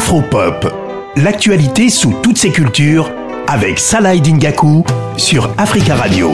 Afropop, l'actualité sous toutes ses cultures avec Salah Dingaku sur Africa Radio.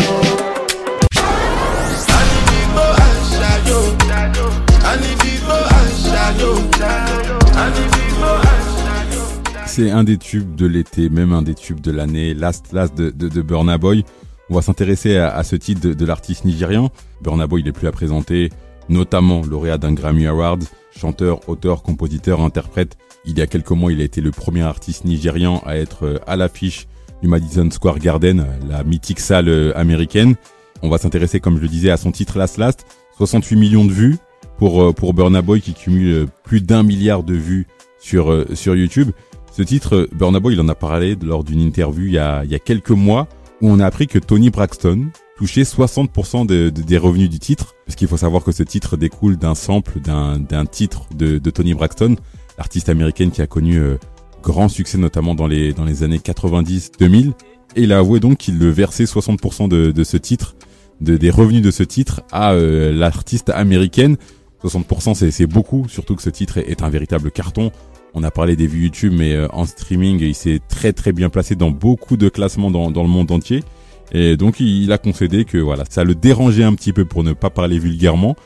C'est un des tubes de l'été, même un des tubes de l'année, Last Last de, de, Burna Boy. On va s'intéresser à, ce titre de, l'artiste nigérian. Burna Boy, il est plus à présenter, notamment lauréat d'un Grammy Award, chanteur, auteur, compositeur, interprète. Il y a quelques mois, il a été le premier artiste nigérian à être euh, à l'affiche du Madison Square Garden, la mythique salle euh, américaine. On va s'intéresser, comme je le disais, à son titre Last Last. 68 millions de vues pour, euh, pour Burna Boy qui cumule plus d'un milliard de vues sur, sur YouTube. Ce titre, Burna Boy, il en a parlé lors d'une interview il y, a, il y a quelques mois où on a appris que Tony Braxton, touché 60% des revenus du titre, parce qu'il faut savoir que ce titre découle d'un sample d'un titre de, Tony Braxton, l'artiste américaine qui a connu euh, grand succès notamment dans les dans les années 90-2000, et il a avoué donc qu'il versait 60% de, ce titre, de, des revenus de ce titre à euh, l'artiste américaine. 60% c'est beaucoup, surtout que ce titre est, un véritable carton. On a parlé des vues YouTube, mais euh, en streaming, il s'est très très bien placé dans beaucoup de classements dans, dans le monde entier. Et donc il a concédé que voilà, ça le dérangeait un petit peu pour ne pas parler vulgairement,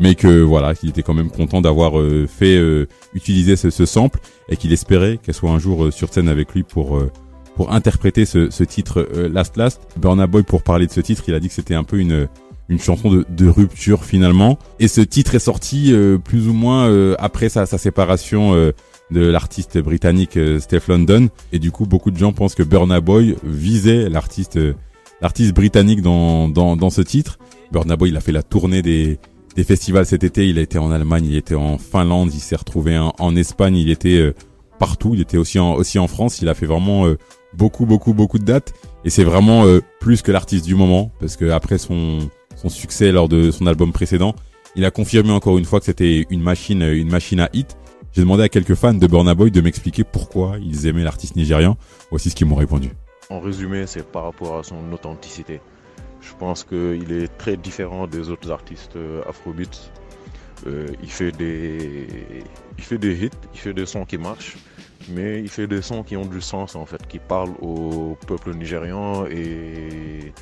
mais que voilà, qu'il était quand même content d'avoir euh, fait euh, utiliser ce, ce, sample et qu'il espérait qu'elle soit un jour euh, sur scène avec lui pour pour interpréter ce, ce titre Last Last. Burna Boy pour parler de ce titre, il a dit que c'était un peu une une chanson de, de, rupture finalement. Et ce titre est sorti plus ou moins après sa, sa séparation de l'artiste britannique Steph London. Et du coup, beaucoup de gens pensent que Burna Boy visait l'artiste l'artiste britannique dans, dans, dans ce titre. Burna Boy, il a fait la tournée des, des festivals cet été. Il a été en Allemagne, il était en Finlande, il s'est retrouvé en, en, Espagne, il était euh, partout. Il était aussi en, aussi en France. Il a fait vraiment euh, beaucoup, beaucoup, beaucoup de dates. Et c'est vraiment euh, plus que l'artiste du moment, parce que après son, son succès lors de son album précédent, il a confirmé encore une fois que c'était une machine, une machine à hit. J'ai demandé à quelques fans de Burna Boy de m'expliquer pourquoi ils aimaient l'artiste nigérian. Voici ce qu'ils m'ont répondu. En résumé, c'est par rapport à son authenticité. Je pense qu'il est très différent des autres artistes euh, afrobeats. Euh, il, fait des, hits, il fait des sons qui marchent, mais il fait des sons qui ont du sens en fait, qui parlent au peuple nigérian et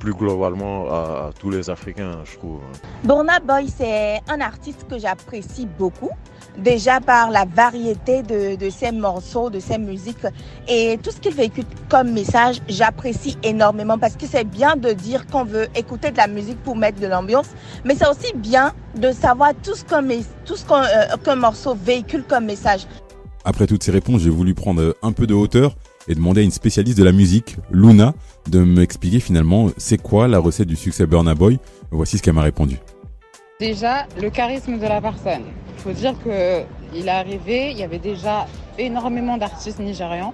plus globalement à, tous les Africains, je trouve. Burna Boy, c'est un artiste que j'apprécie beaucoup déjà par la variété de, ses morceaux, de ses musiques et tout ce qu'il véhicule comme message, j'apprécie énormément parce que c'est bien de dire qu'on veut écouter de la musique pour mettre de l'ambiance, mais c'est aussi bien de savoir tout ce qu'un euh, morceau véhicule comme message. Après toutes ces réponses, j'ai voulu prendre un peu de hauteur et demander à une spécialiste de la musique, Luna, de m'expliquer finalement c'est quoi la recette du succès Burna Boy? Voici ce qu'elle m'a répondu. Déjà, le charisme de la personne. Il faut dire qu'il est arrivé, il y avait déjà énormément d'artistes nigérians.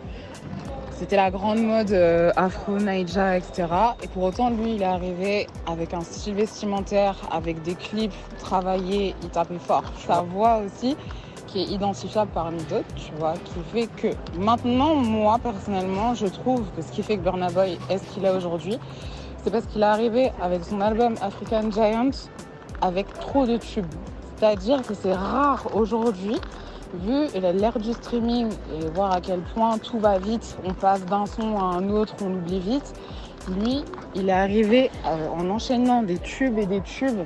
C'était la grande mode euh, afro, naija, etc. Et pour autant, lui, il est arrivé avec un style vestimentaire, avec des clips travaillés, il tapait fort. Sa voix aussi, qui est identifiable parmi d'autres, tu vois, qui fait que maintenant, moi, personnellement, je trouve que ce qui fait que Burna Boy est ce qu'il est aujourd'hui, c'est parce qu'il est arrivé avec son album African Giant avec trop de tubes. C'est-à-dire que c'est rare aujourd'hui, vu l'ère du streaming et voir à quel point tout va vite, on passe d'un son à un autre, on oublie vite. Lui, il est arrivé euh, en enchaînant des tubes et des tubes.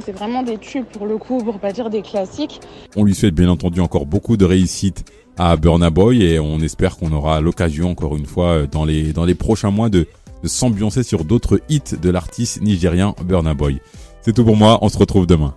C'est vraiment des tubes pour le coup, pour pas dire des classiques. On lui souhaite bien entendu encore beaucoup de réussite à Burna Boy et on espère qu'on aura l'occasion encore une fois euh, dans les, dans les prochains mois de, de s'ambiancer sur d'autres hits de l'artiste nigérien Burna Boy. C'est tout pour moi, on se retrouve demain.